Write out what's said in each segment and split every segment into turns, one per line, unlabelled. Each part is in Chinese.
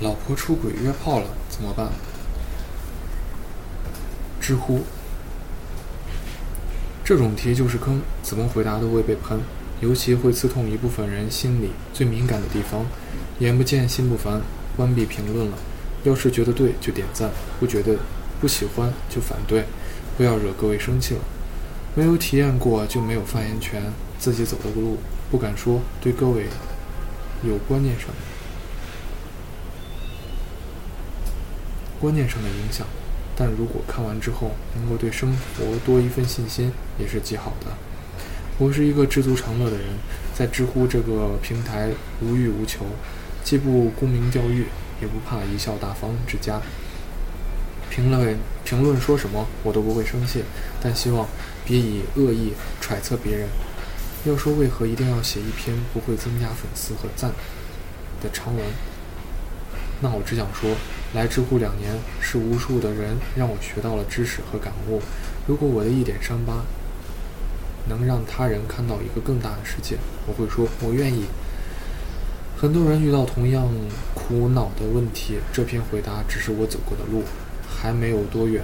老婆出轨约炮了怎么办？知乎。这种题就是坑，怎么回答都会被喷，尤其会刺痛一部分人心里最敏感的地方。眼不见心不烦，关闭评论了。要是觉得对就点赞，不觉得不喜欢就反对，不要惹各位生气了。没有体验过就没有发言权，自己走的路不敢说，对各位有观念上的观念上的影响。但如果看完之后能够对生活多一份信心，也是极好的。我是一个知足常乐的人，在知乎这个平台无欲无求，既不沽名钓誉，也不怕贻笑大方之家。评论评论说什么我都不会生气，但希望别以恶意揣测别人。要说为何一定要写一篇不会增加粉丝和赞的长文，那我只想说。来知乎两年，是无数的人让我学到了知识和感悟。如果我的一点伤疤能让他人看到一个更大的世界，我会说，我愿意。很多人遇到同样苦恼的问题，这篇回答只是我走过的路，还没有多远，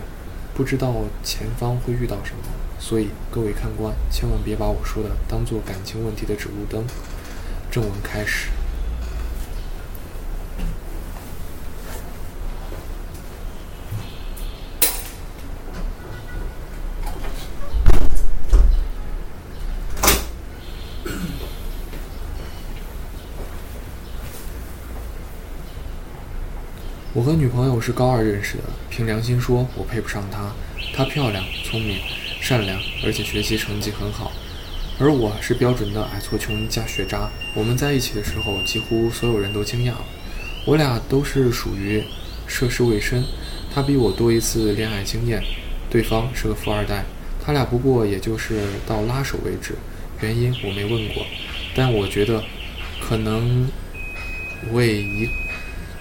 不知道前方会遇到什么。所以各位看官，千万别把我说的当做感情问题的指路灯。正文开始。我和女朋友是高二认识的，凭良心说，我配不上她。她漂亮、聪明、善良，而且学习成绩很好，而我是标准的矮矬穷加学渣。我们在一起的时候，几乎所有人都惊讶了。我俩都是属于涉世未深，她比我多一次恋爱经验，对方是个富二代。他俩不过也就是到拉手为止，原因我没问过，但我觉得可能为一。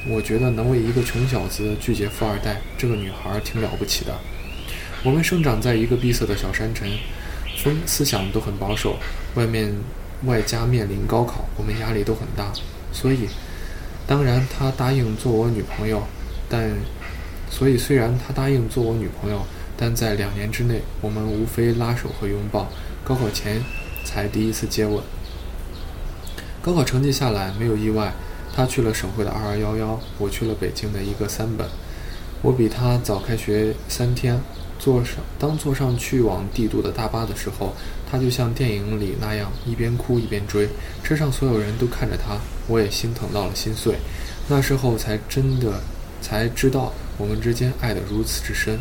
我觉得能为一个穷小子拒绝富二代，这个女孩挺了不起的。我们生长在一个闭塞的小山城，风思想都很保守，外面外加面临高考，我们压力都很大。所以，当然她答应做我女朋友，但所以虽然她答应做我女朋友，但在两年之内，我们无非拉手和拥抱。高考前才第一次接吻。高考成绩下来，没有意外。他去了省会的二二幺幺，我去了北京的一个三本。我比他早开学三天。坐上当坐上去往帝都的大巴的时候，他就像电影里那样一边哭一边追。车上所有人都看着他，我也心疼到了心碎。那时候才真的才知道我们之间爱得如此之深。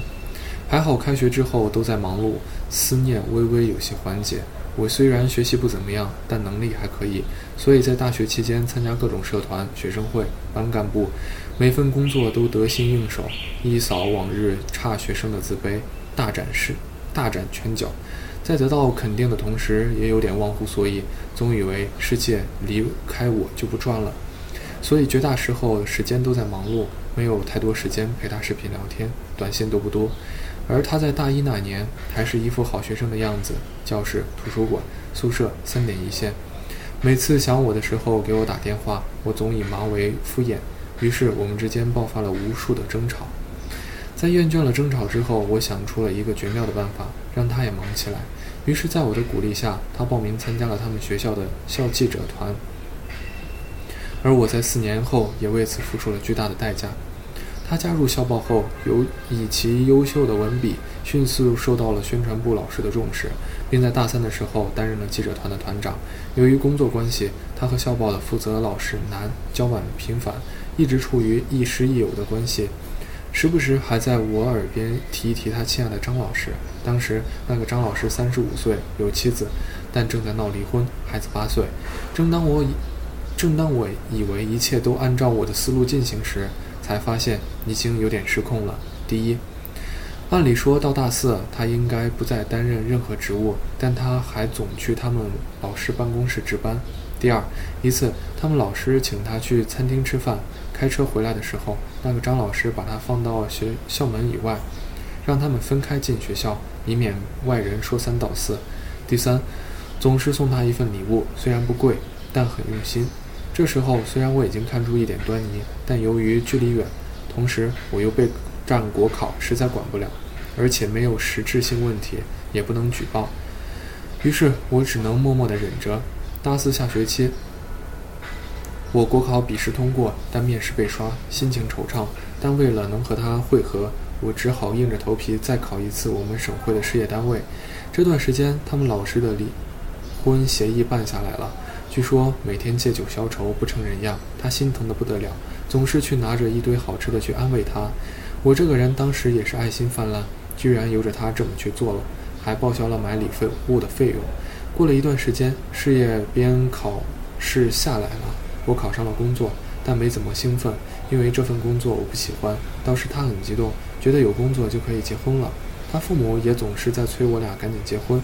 还好开学之后都在忙碌，思念微微有些缓解。我虽然学习不怎么样，但能力还可以，所以在大学期间参加各种社团、学生会、班干部，每份工作都得心应手，一扫往日差学生的自卑，大展示，大展拳脚。在得到肯定的同时，也有点忘乎所以，总以为世界离开我就不转了，所以绝大时候时间都在忙碌，没有太多时间陪他视频聊天，短信都不多。而他在大一那年，还是一副好学生的样子。教室、图书馆、宿舍三点一线。每次想我的时候给我打电话，我总以忙为敷衍。于是我们之间爆发了无数的争吵。在厌倦了争吵之后，我想出了一个绝妙的办法，让他也忙起来。于是，在我的鼓励下，他报名参加了他们学校的校记者团。而我在四年后也为此付出了巨大的代价。他加入校报后，由以其优秀的文笔，迅速受到了宣传部老师的重视，并在大三的时候担任了记者团的团长。由于工作关系，他和校报的负责老师男交往频繁，一直处于亦师亦友的关系，时不时还在我耳边提一提他亲爱的张老师。当时那个张老师三十五岁，有妻子，但正在闹离婚，孩子八岁。正当我以正当我以为一切都按照我的思路进行时，才发现已经有点失控了。第一，按理说到大四，他应该不再担任任何职务，但他还总去他们老师办公室值班。第二，一次他们老师请他去餐厅吃饭，开车回来的时候，那个张老师把他放到学校门以外，让他们分开进学校，以免外人说三道四。第三，总是送他一份礼物，虽然不贵，但很用心。这时候虽然我已经看出一点端倪，但由于距离远，同时我又被占国考，实在管不了，而且没有实质性问题，也不能举报。于是我只能默默地忍着。大四下学期，我国考笔试通过，但面试被刷，心情惆怅。但为了能和他会合，我只好硬着头皮再考一次我们省会的事业单位。这段时间，他们老师的离婚协议办下来了，据说每天借酒消愁，不成人样。他心疼得不得了，总是去拿着一堆好吃的去安慰他。我这个人当时也是爱心泛滥，居然由着他这么去做了。还报销了买礼物的费用。过了一段时间，事业编考试下来了，我考上了工作，但没怎么兴奋，因为这份工作我不喜欢。倒是他很激动，觉得有工作就可以结婚了。他父母也总是在催我俩赶紧结婚。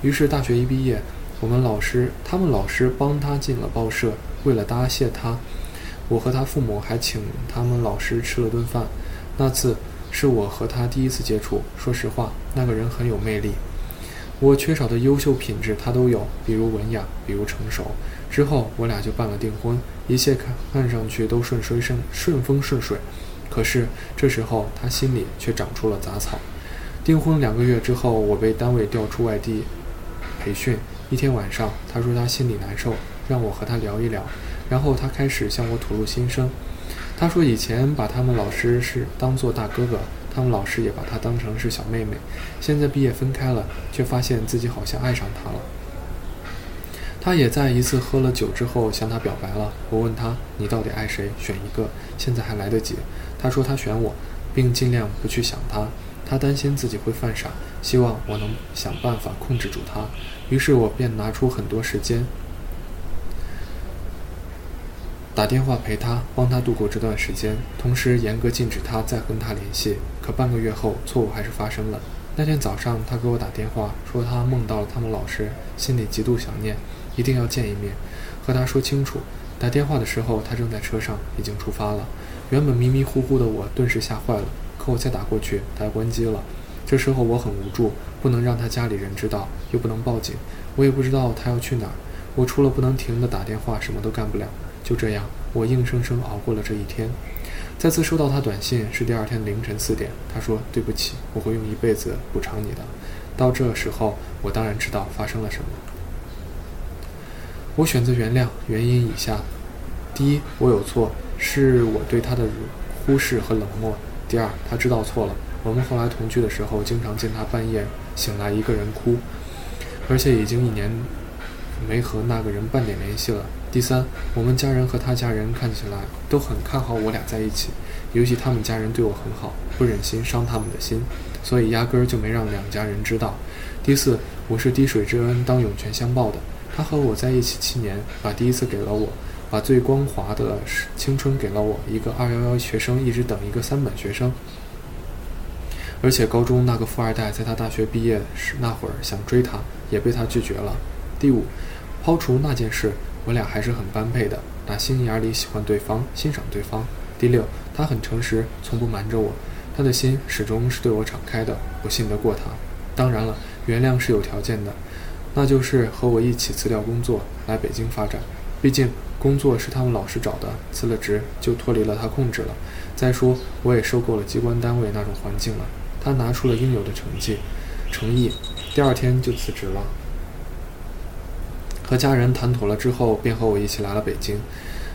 于是大学一毕业，我们老师他们老师帮他进了报社。为了答谢他，我和他父母还请他们老师吃了顿饭。那次。是我和他第一次接触。说实话，那个人很有魅力。我缺少的优秀品质他都有，比如文雅，比如成熟。之后我俩就办了订婚，一切看看上去都顺顺顺顺风顺水。可是这时候他心里却长出了杂草。订婚两个月之后，我被单位调出外地培训。一天晚上，他说他心里难受，让我和他聊一聊。然后他开始向我吐露心声。他说：“以前把他们老师是当做大哥哥，他们老师也把他当成是小妹妹。现在毕业分开了，却发现自己好像爱上他了。他也在一次喝了酒之后向他表白了。我问他：你到底爱谁？选一个，现在还来得及。他说他选我，并尽量不去想他。他担心自己会犯傻，希望我能想办法控制住他。于是我便拿出很多时间。”打电话陪他，帮他度过这段时间，同时严格禁止他再跟他联系。可半个月后，错误还是发生了。那天早上，他给我打电话，说他梦到了他们老师，心里极度想念，一定要见一面，和他说清楚。打电话的时候，他正在车上，已经出发了。原本迷迷糊糊的我，顿时吓坏了。可我再打过去，他关机了。这时候我很无助，不能让他家里人知道，又不能报警，我也不知道他要去哪儿。我除了不能停的打电话，什么都干不了。就这样，我硬生生熬过了这一天。再次收到他短信是第二天凌晨四点，他说：“对不起，我会用一辈子补偿你的。”到这时候，我当然知道发生了什么。我选择原谅，原因以下：第一，我有错，是我对他的忽视和冷漠；第二，他知道错了。我们后来同居的时候，经常见他半夜醒来一个人哭，而且已经一年没和那个人半点联系了。第三，我们家人和他家人看起来都很看好我俩在一起，尤其他们家人对我很好，不忍心伤他们的心，所以压根儿就没让两家人知道。第四，我是滴水之恩当涌泉相报的，他和我在一起七年，把第一次给了我，把最光滑的青春给了我，一个二幺幺学生一直等一个三本学生，而且高中那个富二代在他大学毕业时那会儿想追她，也被他拒绝了。第五，抛除那件事。我俩还是很般配的，打心眼里喜欢对方，欣赏对方。第六，他很诚实，从不瞒着我，他的心始终是对我敞开的，我信得过他。当然了，原谅是有条件的，那就是和我一起辞掉工作来北京发展。毕竟工作是他们老师找的，辞了职就脱离了他控制了。再说，我也受够了机关单位那种环境了。他拿出了应有的成绩、诚意，第二天就辞职了。和家人谈妥了之后，便和我一起来了北京。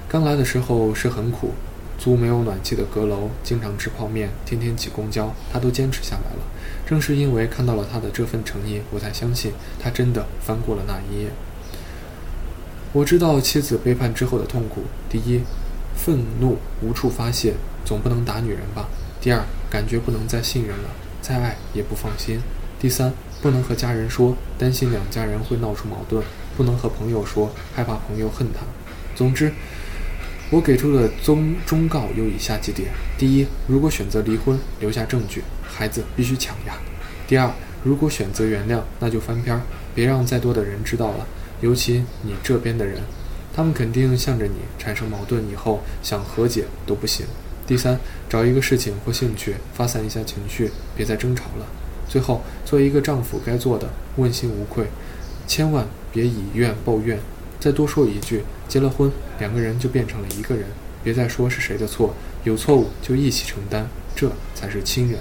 刚来的时候是很苦，租没有暖气的阁楼，经常吃泡面，天天挤公交，他都坚持下来了。正是因为看到了他的这份诚意，我才相信他真的翻过了那一页。我知道妻子背叛之后的痛苦：第一，愤怒无处发泄，总不能打女人吧；第二，感觉不能再信任了，再爱也不放心；第三，不能和家人说，担心两家人会闹出矛盾。不能和朋友说，害怕朋友恨他。总之，我给出的忠忠告有以下几点：第一，如果选择离婚，留下证据，孩子必须抢呀；第二，如果选择原谅，那就翻篇儿，别让再多的人知道了，尤其你这边的人，他们肯定向着你产生矛盾，以后想和解都不行。第三，找一个事情或兴趣发散一下情绪，别再争吵了。最后，做一个丈夫该做的，问心无愧。千万别以怨报怨，再多说一句，结了婚，两个人就变成了一个人。别再说是谁的错，有错误就一起承担，这才是亲人。